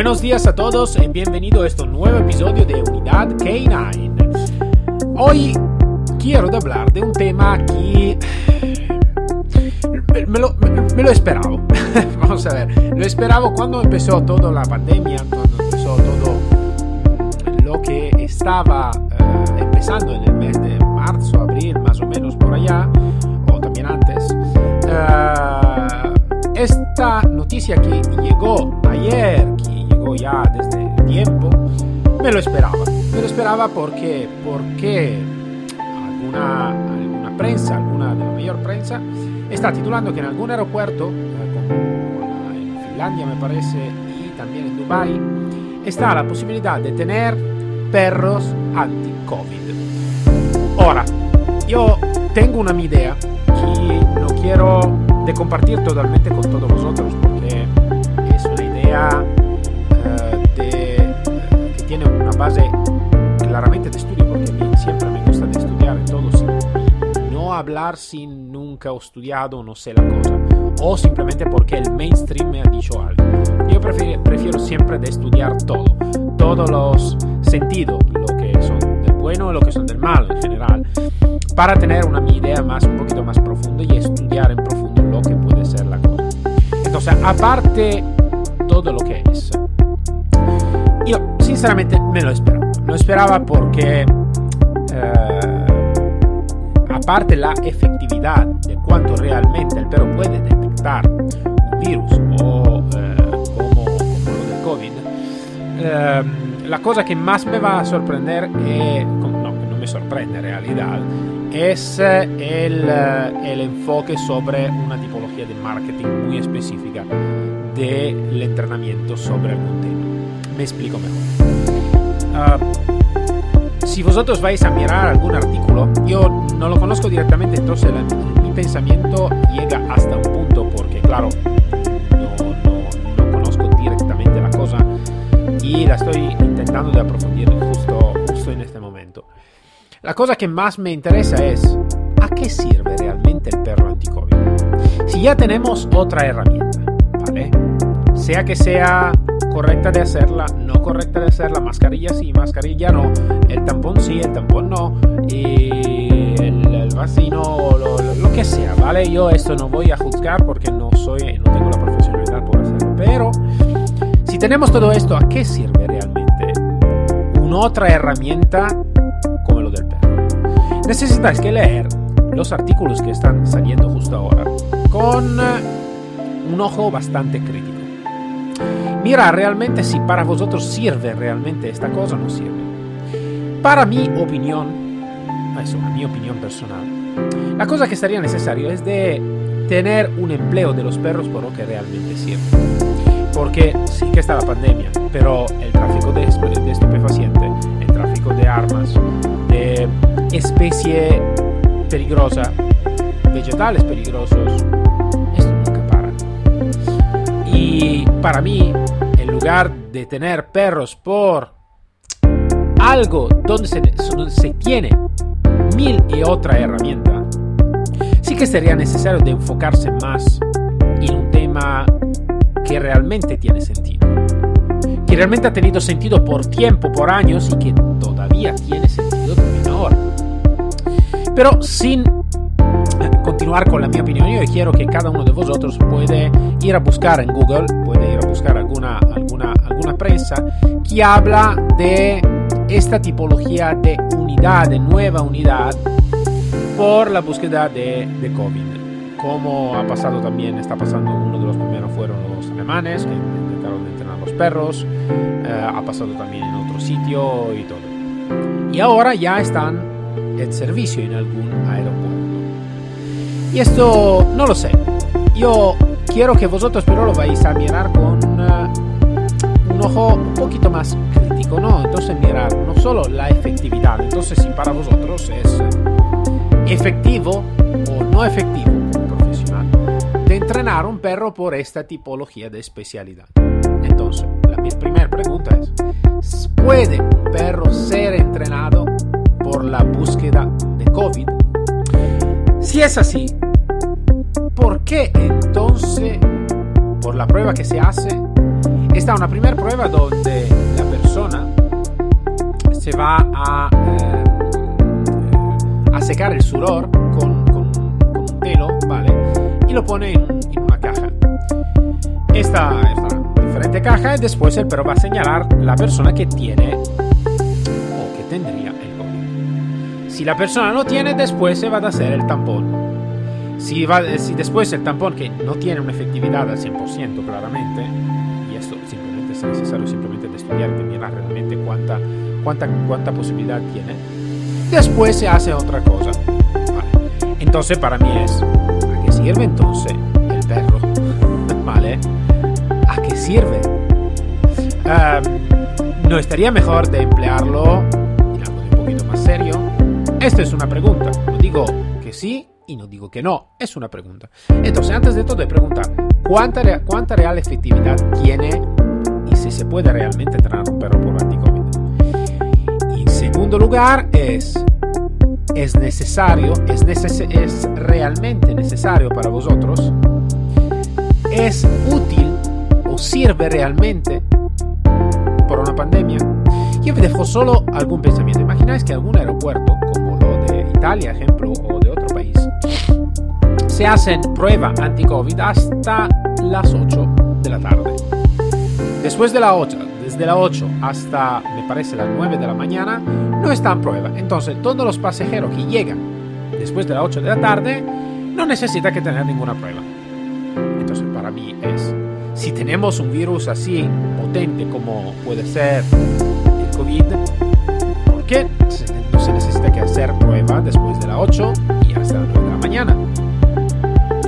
Buenos días a todos y bienvenido a este nuevo episodio de Unidad K9. Hoy quiero hablar de un tema que me lo, me, lo esperaba. Vamos a ver, lo esperaba cuando empezó toda la pandemia, cuando empezó todo lo que estaba eh, empezando en el mes de marzo, abril, más o menos por allá, o también antes. Eh, esta noticia que llegó ayer, ya desde tiempo, me lo esperaba. Me lo esperaba porque, porque alguna, alguna prensa, alguna de la mayor prensa, está titulando que en algún aeropuerto, eh, como en Finlandia me parece, y también en Dubai, está la posibilidad de tener perros anti-COVID. Ahora, yo tengo una idea que no quiero de compartir totalmente con todos vosotros porque es una idea base claramente de estudio, porque a mí siempre me gusta de estudiar todo sin no hablar sin nunca he estudiado, no sé la cosa, o simplemente porque el mainstream me ha dicho algo. Yo prefiero, prefiero siempre de estudiar todo, todos los sentidos, lo que son del bueno y lo que son del malo en general, para tener una idea más, un poquito más profunda y estudiar en profundo lo que puede ser la cosa. Entonces, aparte todo lo que es sinceramente me lo esperaba. Lo esperaba porque, eh, aparte la efectividad de cuánto realmente el perro puede detectar un virus o eh, como, lo del COVID, eh, la cosa que más me va a sorprender, es, no, no me sorprende en realidad, es el, el enfoque sobre una tipología de marketing muy específica del entrenamiento sobre algún tema me explico mejor. Ah, si vosotros vais a mirar algún artículo, yo no lo conozco directamente, entonces mi pensamiento llega hasta un punto, porque claro, no, no, conozco directamente la cosa y la estoy intentando de aprofundir justo, justo en este momento. La cosa que más me interesa es, ¿a qué sirve realmente el perro anti-COVID? Si ya tenemos otra herramienta. Sea que sea correcta de hacerla, no correcta de hacerla, mascarilla sí, mascarilla no, el tampón sí, el tampón no, y el, el vacino, lo, lo, que sea, ¿vale? Yo esto no voy a juzgar porque no soy, no tengo la profesionalidad por hacerlo, pero si tenemos todo esto, ¿a qué sirve realmente una otra herramienta como lo del perro? Necesitáis que leer los artículos que están saliendo justo ahora con un ojo bastante crítico mira realmente si para vosotros sirve realmente esta cosa o no sirve. Para mi opinión, eso, a mi opinión personal, la cosa que sería necesario es de tener un empleo de los perros por lo que realmente sirve. Porque sí que está la pandemia, pero el tráfico de, de estupefaciente, el tráfico de armas, de especie peligrosa, vegetales peligrosos, y para mí, lugar de tener perros por algo donde se, se tiene mil y otra herramienta, sí que sería necesario de enfocarse más en un tema que realmente tiene sentido. Que realmente ha tenido sentido por tiempo, por años y que todavía tiene sentido también ahora. Pero sin continuar con la mi opinión, yo quiero que cada uno de vosotros puede ir a buscar en Google, puede ir a buscar alguna, alguna, alguna prensa que habla de esta tipología de unidad, de nueva unidad, por la búsqueda de, de COVID. Como ha pasado también, está pasando, uno de los primeros fueron los alemanes, que intentaron entrenar a los perros, eh, ha pasado también en otro sitio y todo. Y ahora ya están en servicio en algún aeropuerto. Y esto no lo sé. Yo quiero que vosotros pero lo vais a mirar con uh, un ojo un poquito más crítico, ¿no? Entonces mirar no solo la efectividad, entonces si para vosotros es efectivo o no efectivo como profesional de entrenar un perro por esta tipología de especialidad. Entonces, la, mi primera pregunta es, ¿puede un perro ser entrenado por la búsqueda de COVID? Si es así, ¿por qué entonces, por la prueba que se hace, está una primera prueba donde la persona se va a, eh, a secar el sudor con, un pelo, ¿vale? Y lo pone en, una caja. Esta, esta diferente caja y después el perro va a señalar la persona que tiene Si la persona no tiene, después se va a hacer el tampón. Si, va, si después el tampón que no tiene una efectividad al 100% claramente, y esto simplemente es necesario simplemente de estudiar y mirar realmente cuánta, cuánta, cuánta posibilidad tiene, después se hace otra cosa. Vale. Entonces para mí es, ¿a qué sirve entonces el perro? ¿Vale? ¿A qué sirve? Um, ¿No estaría mejor de emplearlo Esta es una pregunta. No digo que sí y no digo que no. Es una pregunta. Entonces, antes de todo, preguntar cuánta, cuánta real efectividad tiene y si se puede realmente entrenar un perro por anticovid. Y en segundo lugar, es es necesario, es, neces es realmente necesario para vosotros, es útil o sirve realmente por una pandemia. Yo vi dejo solo algún pensamiento. Imagináis que algún aeropuerto, Italia, ejemplo, o de otro país, se hacen prueba anti-COVID hasta las 8 de la tarde. Después de la 8, desde la 8 hasta, me parece, las 9 de la mañana, no está en prueba. Entonces, todos los pasajeros que llegan después de las 8 de la tarde no necesitan que tener ninguna prueba. Entonces, para mí es, si tenemos un virus así potente como puede ser el COVID, ¿por qué necesita que hacer prueba después de las 8 y hasta las 9 de la mañana?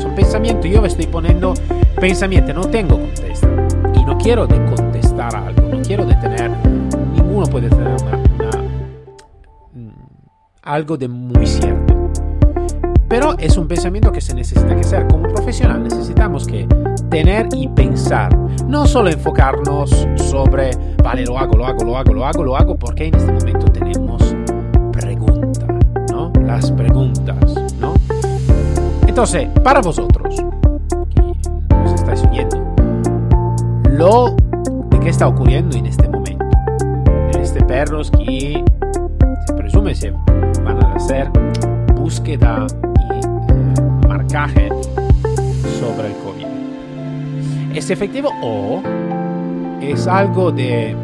Son pensamientos, yo me estoy poniendo pensamiento, no tengo contesta y no quiero de contestar algo, no quiero de tener, ninguno puede tener una, una, algo de muy cierto. Pero es un pensamiento que se necesita que hacer como profesional. Necesitamos que tener y pensar. No solo enfocarnos sobre, vale, lo hago, lo hago, lo hago, lo hago, lo hago, porque en este momento tenemos Entonces, para vosotros, que nos estáis oyendo, lo de qué está ocurriendo en este momento. De este perros que se presume se van a hacer búsqueda marcaje sobre el COVID. ¿Es efectivo o es algo de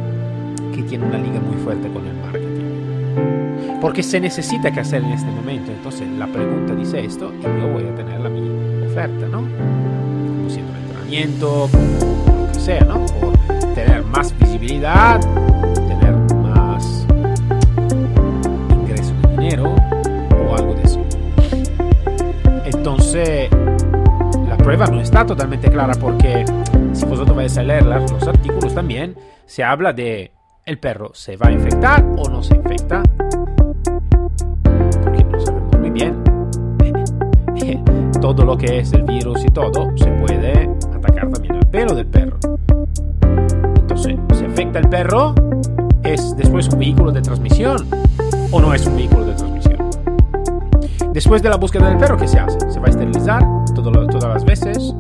que tiene una liga muy fuerte con el marketing? Porque se necesita que hacer en este momento. Entonces la pregunta dice esto y yo voy a tener la mi oferta, ¿no? Como siendo entrenamiento, como lo que sea, ¿no? Por tener más visibilidad, tener más ingreso de dinero o algo de eso. Entonces, la prueba no está totalmente clara porque si vosotros vais a leer los artículos también, se habla de el perro se va a infectar o no se infecta. Bien. Todo lo que es el virus y todo se puede atacar también al pelo del perro. Entonces, ¿se infecta el perro? ¿Es después un vehículo de transmisión o no es un vehículo de transmisión? Después de la búsqueda del perro, ¿qué se hace? ¿Se va a esterilizar todas las veces?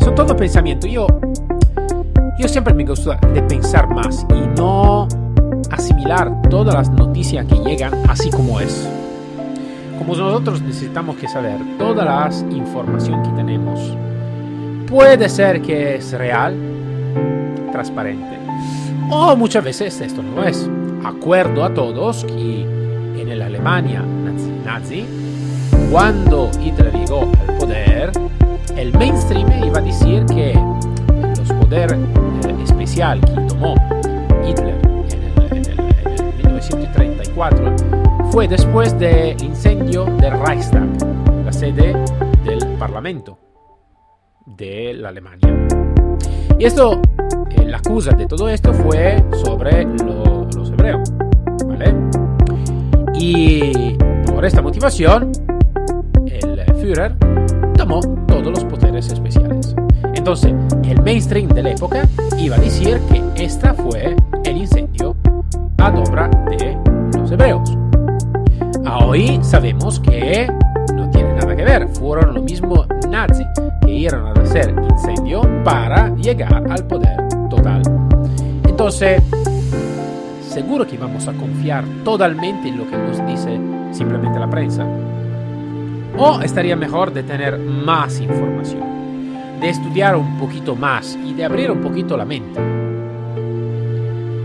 Son todo pensamiento. Yo, yo siempre me gusta de pensar más y no asimilar todas las noticias que llegan así como es. Como nosotros necesitamos que saber todas las información que tenemos. Puede ser que es real, transparente, o muchas veces esto no es. Acuerdo a todos que en la Alemania nazi, nazi, cuando Hitler llegó al poder, el mainstream iba a decir que los poderes eh, especial que tomó Hitler 1934 fue después del incendio del Reichstag, la sede del Parlamento de la Alemania. Y esto eh, la acusa de todo esto fue sobre lo- los hebreos, ¿vale? Y por esta motivación, el Führer tomó todos los poderes especiales. Entonces, el mainstream de la época iba a decir que esta fue ad obra de los hebreos. A hoy sabemos que no tiene nada que ver, fueron los mismos nazis que iban a hacer incendio para llegar al poder total. Entonces, seguro que vamos a confiar totalmente en lo que nos dice simplemente la prensa. O estaría mejor de tener más información, de estudiar un poquito más y de abrir un poquito la mente.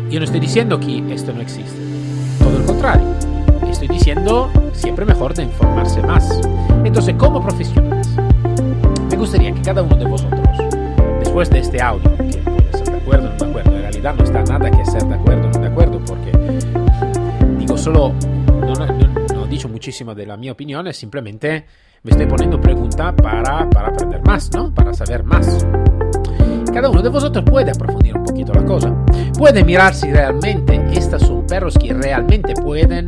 Yo no estoy diciendo que esto no existe, todo el contrario. Estoy diciendo siempre mejor de informarse más. Entonces, como profesionales, me gustaría que cada uno de vosotros, después de este audio, que puede ser de acuerdo o no de acuerdo, en realidad no está nada que ser de acuerdo o no de acuerdo, porque digo solo, no, no, no- he dicho muchísimo de la mi opinión, es simplemente me estoy poniendo pregunta para, para aprender más, ¿no? Para saber más. Cada uno de vosotros puede aprofundir un poquito la cosa. Puede mirar si realmente estos son perros que realmente pueden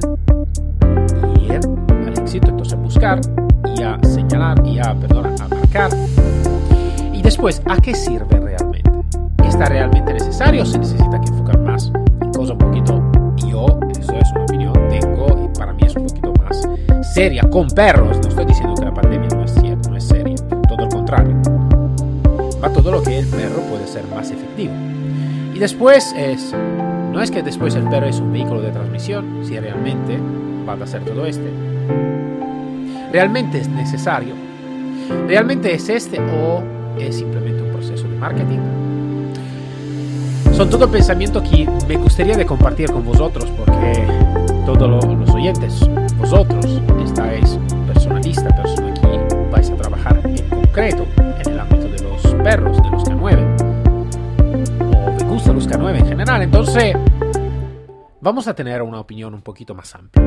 ir al éxito, entonces buscar y a señalar y a, perdona, a marcar. Y después, ¿a qué sirve realmente? ¿Está realmente necesario o se necesita que enfocar más en cosas un poquito, yo, eso es una opinión, tengo y para mí es un poquito más seria con perros? No estoy diciendo que todo lo que el perro puede ser más efectivo. Y después es, no es que después el perro es un vehículo de transmisión, si realmente va a hacer todo este. ¿Realmente es necesario? ¿Realmente es este o es simplemente un proceso de marketing? Son todo pensamientos que me gustaría de compartir con vosotros porque todos lo- los oyentes, vosotros estáis personalistas, personas que vais a trabajar en concreto K9 en general, entonces vamos a tener una opinión un poquito más amplia.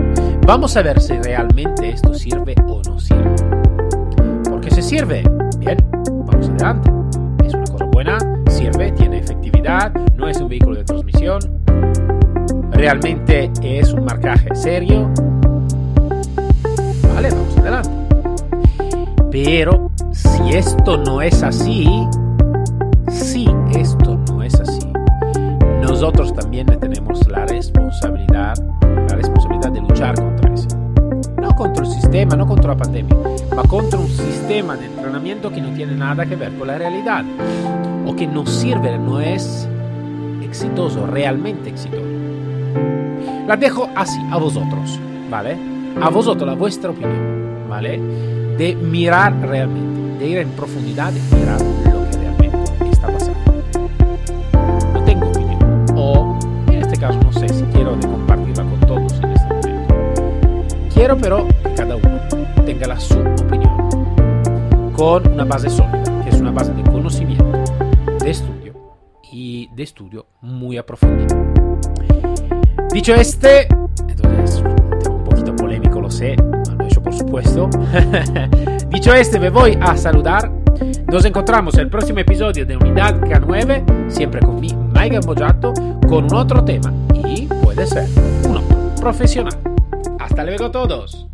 Vamos a ver si realmente esto sirve o no sirve. Porque si sirve, bien, vamos adelante. Es una cosa buena, sirve, tiene efectividad, no es un vehículo de transmisión, realmente es un marcaje serio. Vale, vamos adelante. Pero si esto no es así, nosotros también tenemos la responsabilidad, la responsabilidad de luchar contra eso. No contra el sistema, no contra la pandemia, ma contra un sistema de entrenamiento que no tiene nada que ver con la realidad o que no sirve, no es exitoso, realmente exitoso. La dejo así, a vosotros, ¿vale? A vosotros, la vuestra opinión, ¿vale? De mirar realmente, de ir en profundidad y mirar caso no sé si quiero de compartirla con todos en este momento. Quiero pero que cada uno tenga la su opinión con una base sólida, que es una base de conocimiento, de estudio y de estudio muy a profundidad. Dicho este, entonces un poquito polémico, lo sé, lo he hecho por supuesto. Dicho este, me voy a saludar. Nos encontramos en el próximo episodio de Unidad K9, siempre con mi Mike Gambojato, con un otro tema y puede ser un profesional. Hasta luego todos.